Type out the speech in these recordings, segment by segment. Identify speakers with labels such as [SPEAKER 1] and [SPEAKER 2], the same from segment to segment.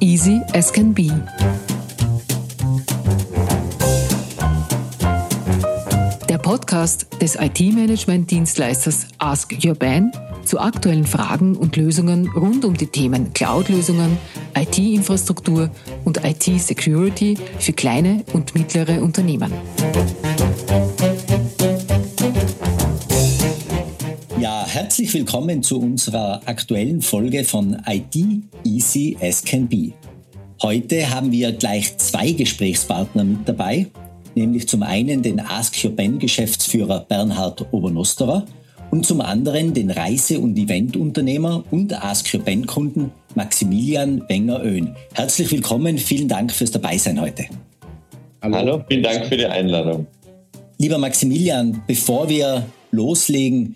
[SPEAKER 1] Easy as can be. Der Podcast des IT-Management-Dienstleisters Ask Your Ban zu aktuellen Fragen und Lösungen rund um die Themen Cloud-Lösungen, IT-Infrastruktur und IT-Security für kleine und mittlere Unternehmen.
[SPEAKER 2] Herzlich willkommen zu unserer aktuellen Folge von IT Easy as Can Be. Heute haben wir gleich zwei Gesprächspartner mit dabei, nämlich zum einen den Ask Your Ben Geschäftsführer Bernhard Obernosterer und zum anderen den Reise- und Eventunternehmer und Ask Your Ben Kunden Maximilian Wenger-Öhn. Herzlich willkommen, vielen Dank fürs Dabeisein heute.
[SPEAKER 3] Hallo. Hallo, vielen Dank für die Einladung.
[SPEAKER 2] Lieber Maximilian, bevor wir loslegen,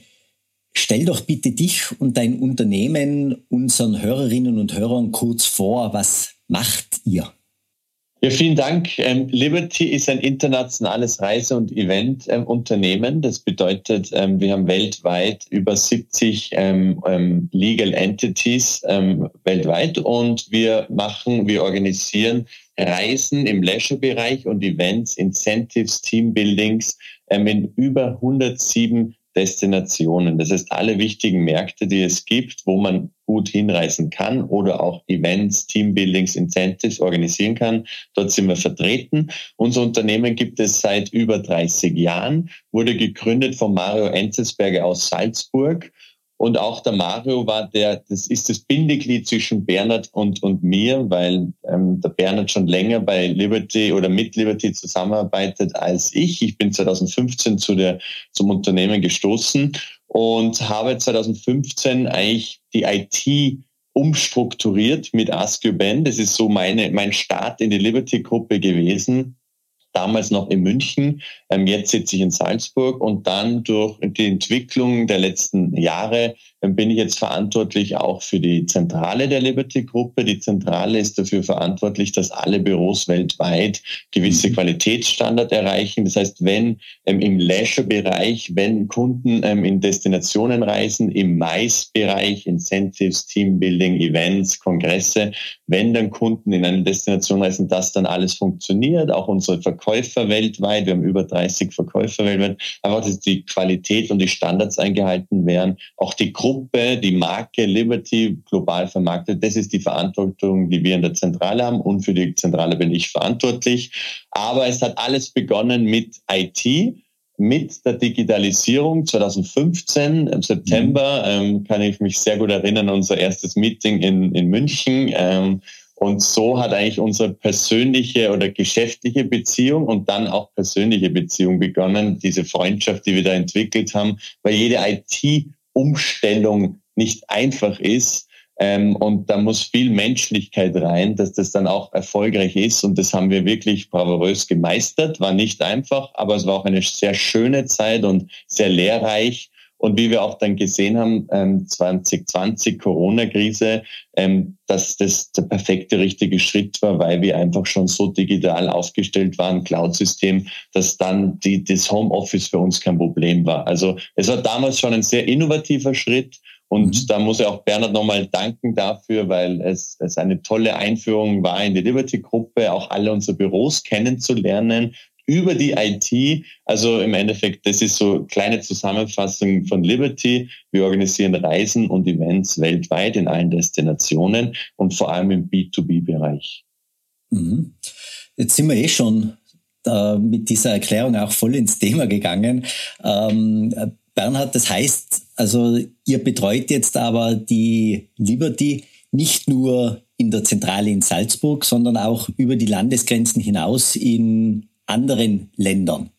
[SPEAKER 2] Stell doch bitte dich und dein Unternehmen unseren Hörerinnen und Hörern kurz vor. Was macht ihr?
[SPEAKER 3] Ja, vielen Dank. Ähm, Liberty ist ein internationales Reise- und Event-Unternehmen. das bedeutet, ähm, wir haben weltweit über 70 ähm, ähm, Legal Entities ähm, weltweit und wir machen, wir organisieren Reisen im Leisure-Bereich und Events, Incentives, Teambuildings ähm, in über 107 Destinationen. Das heißt, alle wichtigen Märkte, die es gibt, wo man gut hinreisen kann oder auch Events, Teambuildings, Incentives organisieren kann. Dort sind wir vertreten. Unser Unternehmen gibt es seit über 30 Jahren, wurde gegründet von Mario Enzelsberger aus Salzburg und auch der Mario war der, das ist das Bindeglied zwischen Bernhard und, und mir, weil ähm, der Bernhard schon länger bei Liberty oder mit Liberty zusammenarbeitet als ich. Ich bin 2015 zu der, zum Unternehmen gestoßen und habe 2015 eigentlich die IT umstrukturiert mit Ask Your Ben. Das ist so meine, mein Start in die Liberty-Gruppe gewesen damals noch in München, ähm, jetzt sitze ich in Salzburg und dann durch die Entwicklung der letzten Jahre bin ich jetzt verantwortlich auch für die Zentrale der Liberty Gruppe. Die Zentrale ist dafür verantwortlich, dass alle Büros weltweit gewisse mhm. Qualitätsstandard erreichen. Das heißt, wenn ähm, im Leisure-Bereich, wenn Kunden ähm, in Destinationen reisen, im Mais-Bereich, Incentives, Teambuilding, Events, Kongresse, wenn dann Kunden in eine Destination reisen, dass dann alles funktioniert, auch unsere Verkäufer weltweit, wir haben über 30 Verkäufer weltweit, einfach, dass die Qualität und die Standards eingehalten werden, auch die Gruppe, die Marke Liberty global vermarktet, das ist die Verantwortung, die wir in der Zentrale haben und für die Zentrale bin ich verantwortlich. Aber es hat alles begonnen mit IT, mit der Digitalisierung 2015 im September mhm. ähm, kann ich mich sehr gut erinnern, unser erstes Meeting in, in München. Ähm, und so hat eigentlich unsere persönliche oder geschäftliche Beziehung und dann auch persönliche Beziehung begonnen, diese Freundschaft, die wir da entwickelt haben, weil jede IT-Umstellung nicht einfach ist. Ähm, und da muss viel Menschlichkeit rein, dass das dann auch erfolgreich ist. Und das haben wir wirklich bravourös gemeistert. War nicht einfach, aber es war auch eine sehr schöne Zeit und sehr lehrreich. Und wie wir auch dann gesehen haben, ähm, 2020 Corona-Krise, ähm, dass das der perfekte, richtige Schritt war, weil wir einfach schon so digital aufgestellt waren, Cloud-System, dass dann die, das Homeoffice für uns kein Problem war. Also es war damals schon ein sehr innovativer Schritt. Und mhm. da muss ich auch Bernhard nochmal danken dafür, weil es, es eine tolle Einführung war in die Liberty-Gruppe, auch alle unsere Büros kennenzulernen, über die IT. Also im Endeffekt, das ist so kleine Zusammenfassung von Liberty. Wir organisieren Reisen und Events weltweit in allen Destinationen und vor allem im B2B-Bereich.
[SPEAKER 2] Mhm. Jetzt sind wir eh schon äh, mit dieser Erklärung auch voll ins Thema gegangen. Ähm, Bernhard, das heißt, also ihr betreut jetzt aber die Liberty nicht nur in der Zentrale in Salzburg, sondern auch über die Landesgrenzen hinaus in anderen Ländern.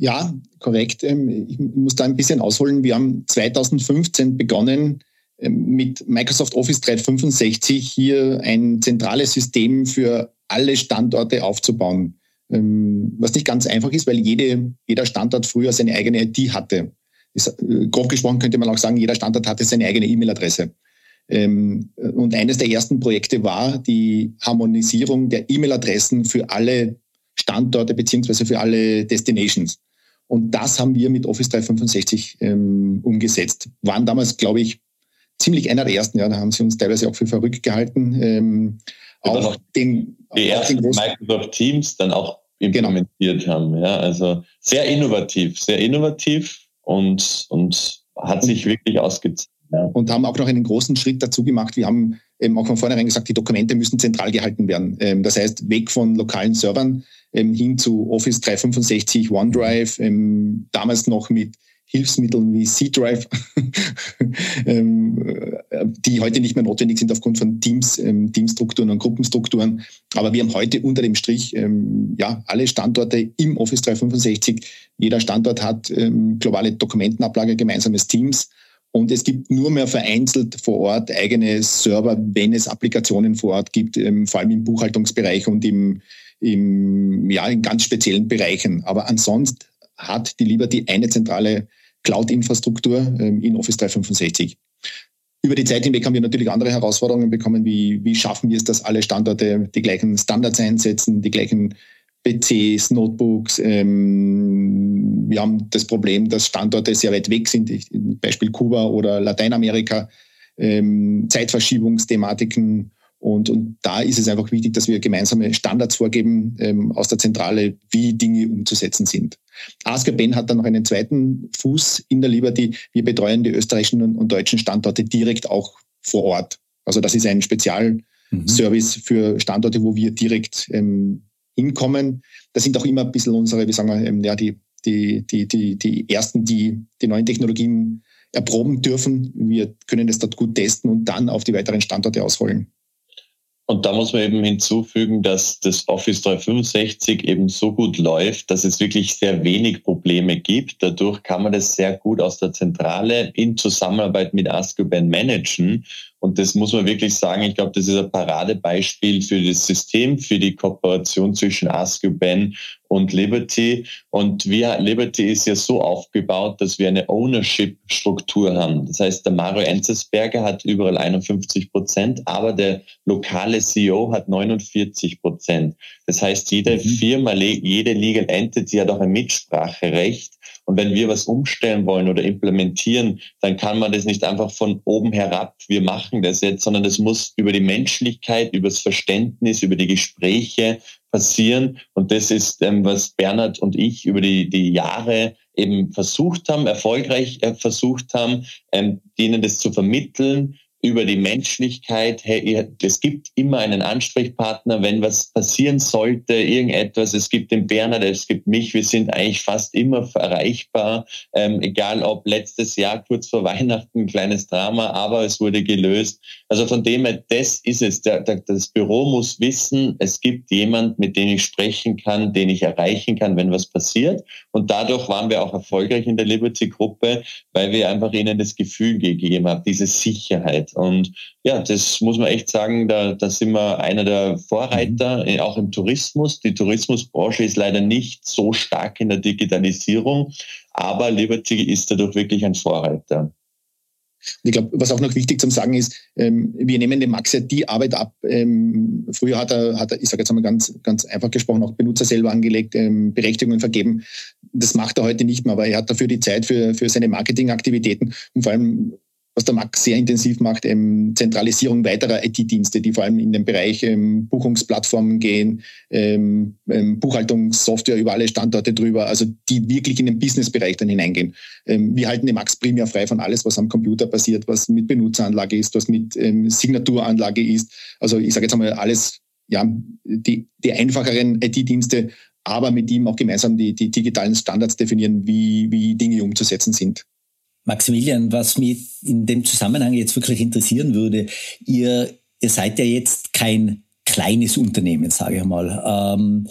[SPEAKER 4] Ja, korrekt. Ähm, ich muss da ein bisschen ausholen. Wir haben 2015 begonnen, ähm, mit Microsoft Office 365 hier ein zentrales System für alle Standorte aufzubauen. Ähm, was nicht ganz einfach ist, weil jede, jeder Standort früher seine eigene IT hatte. Äh, grob gesprochen könnte man auch sagen, jeder Standort hatte seine eigene E-Mail-Adresse. Und eines der ersten Projekte war die Harmonisierung der E-Mail-Adressen für alle Standorte beziehungsweise für alle Destinations. Und das haben wir mit Office 365 ähm, umgesetzt. Waren damals, glaube ich, ziemlich einer der ersten, ja, da haben sie uns teilweise auch für verrückt gehalten. Ähm,
[SPEAKER 3] auch den, die ersten Microsoft Teams dann auch implementiert genau. haben. Ja, also sehr innovativ, sehr innovativ und, und hat sich wirklich ausgezahlt.
[SPEAKER 4] Ja. Und haben auch noch einen großen Schritt dazu gemacht. Wir haben eben auch von vornherein gesagt, die Dokumente müssen zentral gehalten werden. Ähm, das heißt, weg von lokalen Servern ähm, hin zu Office 365, OneDrive, ähm, damals noch mit Hilfsmitteln wie C-Drive, ähm, äh, die heute nicht mehr notwendig sind aufgrund von Teams, ähm, Teamstrukturen und Gruppenstrukturen. Aber wir haben heute unter dem Strich ähm, ja alle Standorte im Office 365. Jeder Standort hat globale Dokumentenablage, gemeinsames Teams. Und es gibt nur mehr vereinzelt vor Ort eigene Server, wenn es Applikationen vor Ort gibt, vor allem im Buchhaltungsbereich und im, im, ja, in ganz speziellen Bereichen. Aber ansonsten hat die Liberty eine zentrale Cloud-Infrastruktur ähm, in Office 365. Über die Zeit hinweg haben wir natürlich andere Herausforderungen bekommen, wie, wie schaffen wir es, dass alle Standorte die gleichen Standards einsetzen, die gleichen PCs, Notebooks. Ähm, wir haben das Problem, dass Standorte sehr weit weg sind, Beispiel Kuba oder Lateinamerika, ähm, Zeitverschiebungsthematiken und, und da ist es einfach wichtig, dass wir gemeinsame Standards vorgeben ähm, aus der Zentrale, wie Dinge umzusetzen sind. Asker Ben hat dann noch einen zweiten Fuß in der Liberty. Wir betreuen die österreichischen und, und deutschen Standorte direkt auch vor Ort. Also das ist ein Spezialservice mhm. für Standorte, wo wir direkt ähm, hinkommen. Das sind auch immer ein bisschen unsere, wie sagen wir, ähm, ja, die, die, die, die, die ersten, die die neuen Technologien erproben dürfen. Wir können das dort gut testen und dann auf die weiteren Standorte ausrollen.
[SPEAKER 3] Und da muss man eben hinzufügen, dass das Office 365 eben so gut läuft, dass es wirklich sehr wenig Probleme gibt. Dadurch kann man das sehr gut aus der Zentrale in Zusammenarbeit mit AskUBand managen und das muss man wirklich sagen. Ich glaube, das ist ein Paradebeispiel für das System, für die Kooperation zwischen AskUBen und Liberty. Und wir, Liberty ist ja so aufgebaut, dass wir eine Ownership-Struktur haben. Das heißt, der Mario Enzesberger hat überall 51 Prozent, aber der lokale CEO hat 49 Prozent. Das heißt, jede mhm. Firma, jede Legal Entity hat auch ein Mitspracherecht. Und wenn wir was umstellen wollen oder implementieren, dann kann man das nicht einfach von oben herab, wir machen das jetzt, sondern das muss über die Menschlichkeit, über das Verständnis, über die Gespräche passieren. Und das ist, ähm, was Bernhard und ich über die, die Jahre eben versucht haben, erfolgreich äh, versucht haben, ähm, denen das zu vermitteln, über die Menschlichkeit. Hey, es gibt immer einen Ansprechpartner, wenn was passieren sollte, irgendetwas. Es gibt den Bernhard, es gibt mich. Wir sind eigentlich fast immer erreichbar. Ähm, egal ob letztes Jahr kurz vor Weihnachten ein kleines Drama, aber es wurde gelöst. Also von dem her, das ist es. Der, der, das Büro muss wissen, es gibt jemand, mit dem ich sprechen kann, den ich erreichen kann, wenn was passiert. Und dadurch waren wir auch erfolgreich in der Liberty-Gruppe, weil wir einfach ihnen das Gefühl gegeben haben, diese Sicherheit. Und ja, das muss man echt sagen, da, da sind wir einer der Vorreiter, mhm. auch im Tourismus. Die Tourismusbranche ist leider nicht so stark in der Digitalisierung, aber Liberty ist dadurch wirklich ein Vorreiter.
[SPEAKER 4] Ich glaube, was auch noch wichtig zum Sagen ist, ähm, wir nehmen dem Max ja die Arbeit ab. Ähm, früher hat er, hat er ich sage jetzt einmal ganz, ganz einfach gesprochen, auch Benutzer selber angelegt, ähm, Berechtigungen vergeben. Das macht er heute nicht mehr, aber er hat dafür die Zeit für, für seine Marketingaktivitäten und vor allem was der Max sehr intensiv macht, ähm, Zentralisierung weiterer IT-Dienste, die vor allem in den Bereich ähm, Buchungsplattformen gehen, ähm, ähm, Buchhaltungssoftware über alle Standorte drüber, also die wirklich in den Businessbereich dann hineingehen. Ähm, wir halten den Max primär frei von alles, was am Computer passiert, was mit Benutzeranlage ist, was mit ähm, Signaturanlage ist. Also ich sage jetzt einmal alles, ja, die, die einfacheren IT-Dienste, aber mit ihm auch gemeinsam die, die digitalen Standards definieren, wie, wie Dinge umzusetzen sind.
[SPEAKER 2] Maximilian, was mich in dem Zusammenhang jetzt wirklich interessieren würde, ihr, ihr seid ja jetzt kein kleines Unternehmen, sage ich mal. Ähm,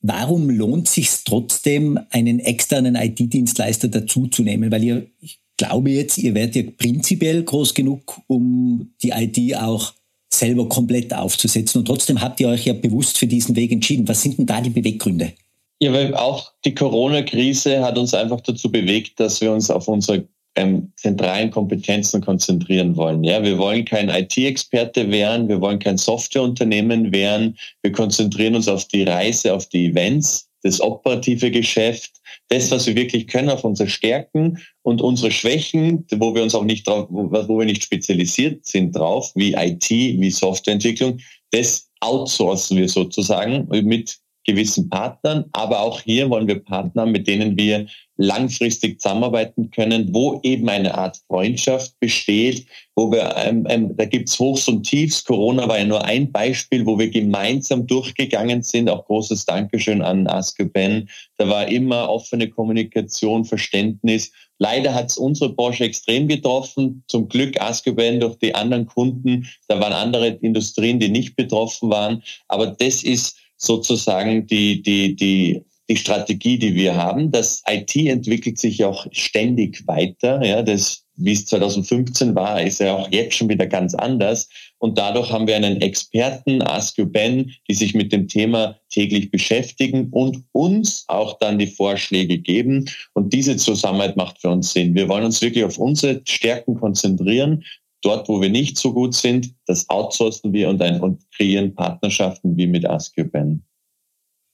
[SPEAKER 2] warum lohnt sich trotzdem, einen externen IT-Dienstleister dazuzunehmen? Weil ihr, ich glaube jetzt, ihr werdet ja prinzipiell groß genug, um die IT auch selber komplett aufzusetzen. Und trotzdem habt ihr euch ja bewusst für diesen Weg entschieden. Was sind denn da die Beweggründe?
[SPEAKER 3] Ja, weil auch die Corona-Krise hat uns einfach dazu bewegt, dass wir uns auf unsere ähm, zentralen Kompetenzen konzentrieren wollen. Ja, wir wollen kein IT-Experte werden, wir wollen kein Softwareunternehmen werden. Wir konzentrieren uns auf die Reise, auf die Events das operative Geschäft, das, was wir wirklich können, auf unsere Stärken und unsere Schwächen, wo wir uns auch nicht drauf, wo wir nicht spezialisiert sind drauf, wie IT, wie Softwareentwicklung, das outsourcen wir sozusagen mit gewissen Partnern, aber auch hier wollen wir Partner, mit denen wir langfristig zusammenarbeiten können, wo eben eine Art Freundschaft besteht, wo wir, ähm, ähm, da gibt's Hochs und Tiefs. Corona war ja nur ein Beispiel, wo wir gemeinsam durchgegangen sind. Auch großes Dankeschön an Aske Ben. Da war immer offene Kommunikation, Verständnis. Leider hat's unsere Branche extrem getroffen. Zum Glück Aske Ben durch die anderen Kunden. Da waren andere Industrien, die nicht betroffen waren. Aber das ist sozusagen die, die, die, die Strategie, die wir haben. Das IT entwickelt sich auch ständig weiter. Ja, das, wie es 2015 war, ist ja auch jetzt schon wieder ganz anders. Und dadurch haben wir einen Experten, Ask Ben, die sich mit dem Thema täglich beschäftigen und uns auch dann die Vorschläge geben. Und diese Zusammenarbeit macht für uns Sinn. Wir wollen uns wirklich auf unsere Stärken konzentrieren. Dort, wo wir nicht so gut sind, das outsourcen wir und, ein, und kreieren Partnerschaften wie mit Ask You Ben.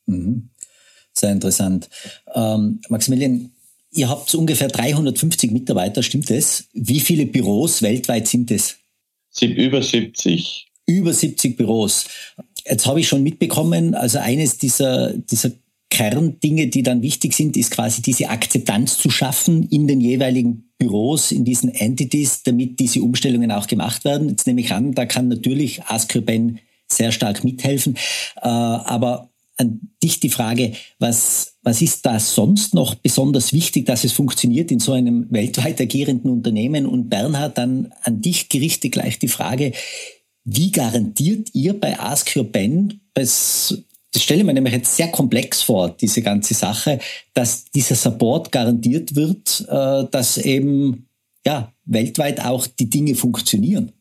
[SPEAKER 2] Mhm. Sehr interessant. Ähm, Maximilian, ihr habt ungefähr 350 Mitarbeiter, stimmt das? Wie viele Büros weltweit sind es?
[SPEAKER 3] Über 70.
[SPEAKER 2] Über 70 Büros. Jetzt habe ich schon mitbekommen, also eines dieser, dieser Kerndinge, die dann wichtig sind, ist quasi diese Akzeptanz zu schaffen in den jeweiligen Büros, in diesen Entities, damit diese Umstellungen auch gemacht werden. Jetzt nehme ich an, da kann natürlich Ascriben sehr stark mithelfen. Äh, aber an dich die Frage, was, was ist da sonst noch besonders wichtig, dass es funktioniert in so einem weltweit agierenden Unternehmen? Und Bernhard, dann an dich gerichtet gleich die Frage, wie garantiert ihr bei Ask Your Ben, das stelle ich mir nämlich jetzt sehr komplex vor, diese ganze Sache, dass dieser Support garantiert wird, äh, dass eben ja, weltweit auch die Dinge funktionieren?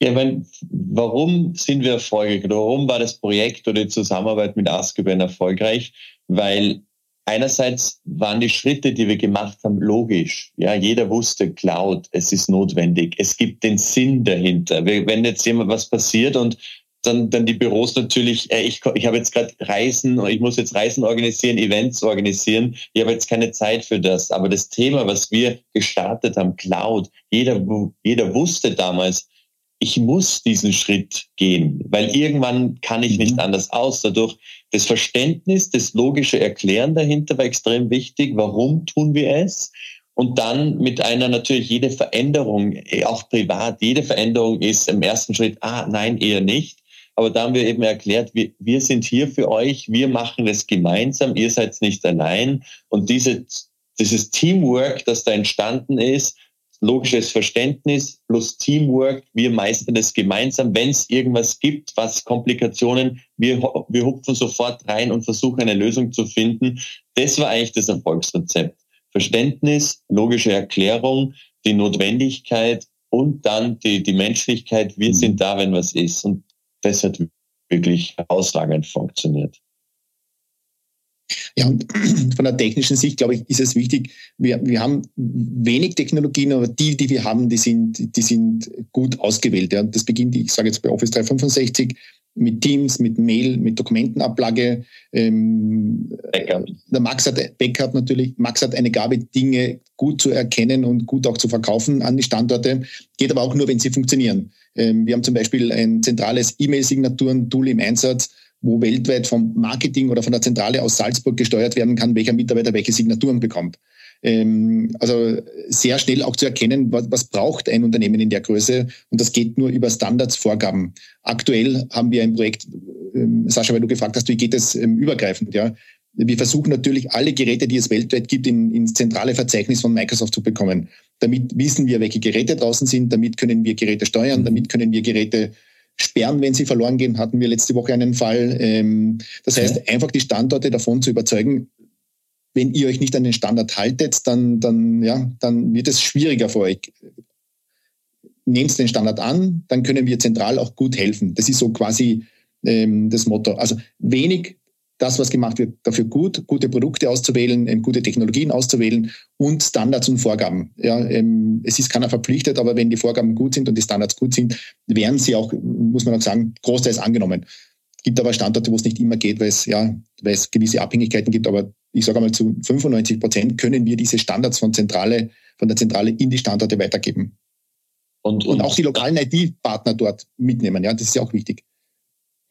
[SPEAKER 3] Ja, mein, warum sind wir erfolgreich warum war das Projekt oder die Zusammenarbeit mit Askeben erfolgreich? Weil einerseits waren die Schritte, die wir gemacht haben, logisch. Ja, jeder wusste, Cloud, es ist notwendig. Es gibt den Sinn dahinter. Wenn jetzt jemand was passiert und dann, dann die Büros natürlich, äh, ich, ich habe jetzt gerade Reisen, ich muss jetzt Reisen organisieren, Events organisieren, ich habe jetzt keine Zeit für das. Aber das Thema, was wir gestartet haben, Cloud, jeder, jeder wusste damals, ich muss diesen Schritt gehen, weil irgendwann kann ich nicht mhm. anders aus. Dadurch das Verständnis, das logische Erklären dahinter war extrem wichtig. Warum tun wir es? Und dann mit einer natürlich jede Veränderung, eh, auch privat, jede Veränderung ist im ersten Schritt, ah, nein, eher nicht. Aber da haben wir eben erklärt, wir, wir sind hier für euch, wir machen es gemeinsam, ihr seid nicht allein. Und diese, dieses Teamwork, das da entstanden ist, logisches Verständnis plus Teamwork. Wir meistern es gemeinsam. Wenn es irgendwas gibt, was Komplikationen, wir, wir hupfen sofort rein und versuchen eine Lösung zu finden. Das war eigentlich das Erfolgsrezept. Verständnis, logische Erklärung, die Notwendigkeit und dann die, die Menschlichkeit. Wir mhm. sind da, wenn was ist. Und das hat wirklich herausragend funktioniert.
[SPEAKER 4] Ja, und von der technischen Sicht, glaube ich, ist es wichtig, wir, wir haben wenig Technologien, aber die, die wir haben, die sind, die sind gut ausgewählt. Ja. Das beginnt, ich sage jetzt bei Office 365, mit Teams, mit Mail, mit Dokumentenablage. Ähm, der Max hat Backup natürlich. Max hat eine Gabe, Dinge gut zu erkennen und gut auch zu verkaufen an die Standorte. Geht aber auch nur, wenn sie funktionieren. Ähm, wir haben zum Beispiel ein zentrales E-Mail-Signaturen-Tool im Einsatz, wo weltweit vom Marketing oder von der Zentrale aus Salzburg gesteuert werden kann, welcher Mitarbeiter welche Signaturen bekommt. Ähm, also sehr schnell auch zu erkennen, was, was braucht ein Unternehmen in der Größe und das geht nur über Standardsvorgaben. Aktuell haben wir ein Projekt, ähm, Sascha, weil du gefragt hast, wie geht es ähm, übergreifend, ja? Wir versuchen natürlich alle Geräte, die es weltweit gibt, in, ins zentrale Verzeichnis von Microsoft zu bekommen. Damit wissen wir, welche Geräte draußen sind, damit können wir Geräte steuern, damit können wir Geräte sperren, wenn sie verloren gehen. Hatten wir letzte Woche einen Fall. Das heißt, einfach die Standorte davon zu überzeugen, wenn ihr euch nicht an den Standard haltet, dann, dann, ja, dann wird es schwieriger für euch. Nehmt den Standard an, dann können wir zentral auch gut helfen. Das ist so quasi ähm, das Motto. Also wenig das, was gemacht wird, dafür gut, gute Produkte auszuwählen, ähm, gute Technologien auszuwählen und Standards und Vorgaben. Ja, ähm, es ist keiner verpflichtet, aber wenn die Vorgaben gut sind und die Standards gut sind, werden sie auch, muss man auch sagen, großteils angenommen. gibt aber Standorte, wo es nicht immer geht, weil es, ja, weil es gewisse Abhängigkeiten gibt. Aber ich sage einmal, zu 95 Prozent können wir diese Standards von Zentrale, von der Zentrale in die Standorte weitergeben. Und, und, und auch die lokalen IT-Partner dort mitnehmen. Ja, das ist ja auch wichtig.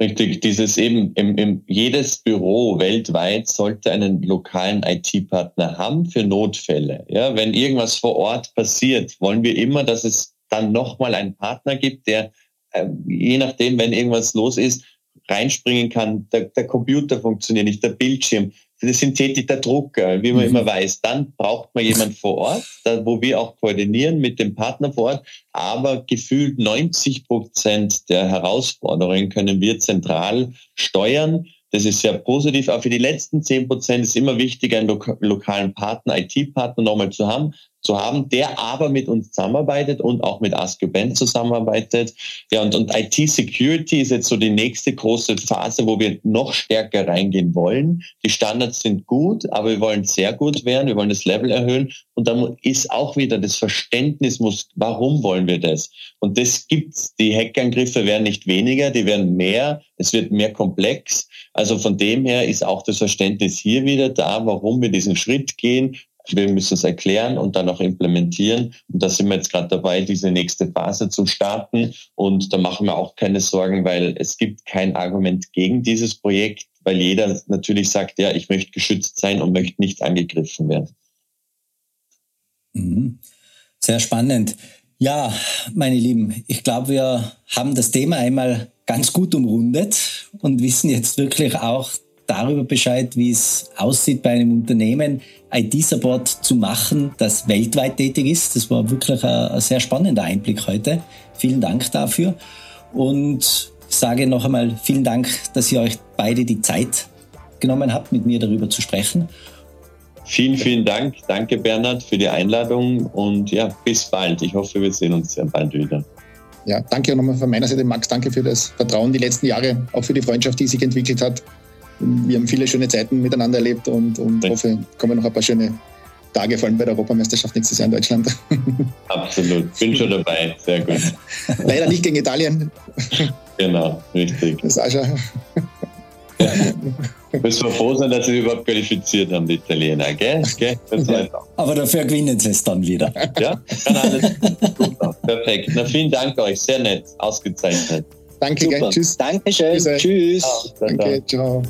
[SPEAKER 3] Richtig, dieses eben, im, im, jedes Büro weltweit sollte einen lokalen IT-Partner haben für Notfälle. Ja, wenn irgendwas vor Ort passiert, wollen wir immer, dass es dann nochmal einen Partner gibt, der, äh, je nachdem, wenn irgendwas los ist, reinspringen kann. Der, der Computer funktioniert nicht, der Bildschirm der Drucker, wie man mhm. immer weiß. Dann braucht man jemand vor Ort, da, wo wir auch koordinieren mit dem Partner vor Ort. Aber gefühlt 90 Prozent der Herausforderungen können wir zentral steuern. Das ist sehr positiv. Aber für die letzten 10 Prozent ist immer wichtig, einen lokalen Partner, IT-Partner nochmal zu haben, zu haben, der aber mit uns zusammenarbeitet und auch mit AskUBand zusammenarbeitet. Ja, und, und IT-Security ist jetzt so die nächste große Phase, wo wir noch stärker reingehen wollen. Die Standards sind gut, aber wir wollen sehr gut werden, wir wollen das Level erhöhen. Und dann ist auch wieder das Verständnis, muss, warum wollen wir das? Und das gibt's. Die Hackangriffe werden nicht weniger, die werden mehr. Es wird mehr komplex. Also von dem her ist auch das Verständnis hier wieder da, warum wir diesen Schritt gehen, wir müssen es erklären und dann auch implementieren. Und da sind wir jetzt gerade dabei, diese nächste Phase zu starten. Und da machen wir auch keine Sorgen, weil es gibt kein Argument gegen dieses Projekt, weil jeder natürlich sagt, ja, ich möchte geschützt sein und möchte nicht angegriffen werden.
[SPEAKER 2] Mhm. Sehr spannend. Ja, meine Lieben, ich glaube, wir haben das Thema einmal ganz gut umrundet und wissen jetzt wirklich auch darüber Bescheid, wie es aussieht bei einem Unternehmen, IT-Support zu machen, das weltweit tätig ist. Das war wirklich ein, ein sehr spannender Einblick heute. Vielen Dank dafür und sage noch einmal vielen Dank, dass ihr euch beide die Zeit genommen habt, mit mir darüber zu sprechen.
[SPEAKER 3] Vielen, vielen Dank. Danke, Bernhard, für die Einladung und ja, bis bald. Ich hoffe, wir sehen uns sehr bald wieder.
[SPEAKER 4] Ja, danke nochmal von meiner Seite, Max. Danke für das Vertrauen die letzten Jahre, auch für die Freundschaft, die sich entwickelt hat wir haben viele schöne Zeiten miteinander erlebt und, und ja. hoffe, kommen noch ein paar schöne Tage, vor allem bei der Europameisterschaft nächstes Jahr in Deutschland.
[SPEAKER 3] Absolut, bin schon dabei, sehr gut.
[SPEAKER 4] Leider nicht gegen Italien.
[SPEAKER 3] Genau, richtig.
[SPEAKER 4] Das ist auch schon.
[SPEAKER 3] Ja. Müssen wir froh sein, dass sie überhaupt qualifiziert haben, die Italiener, gell? gell?
[SPEAKER 2] Ja. Aber dafür gewinnen sie es dann wieder.
[SPEAKER 3] Ja, kann alles gut Perfekt. Na, vielen Dank euch, sehr nett, ausgezeichnet.
[SPEAKER 4] Danke, gell? tschüss.
[SPEAKER 5] Dankeschön. Tschüss.
[SPEAKER 4] Tschüss. Danke, ciao.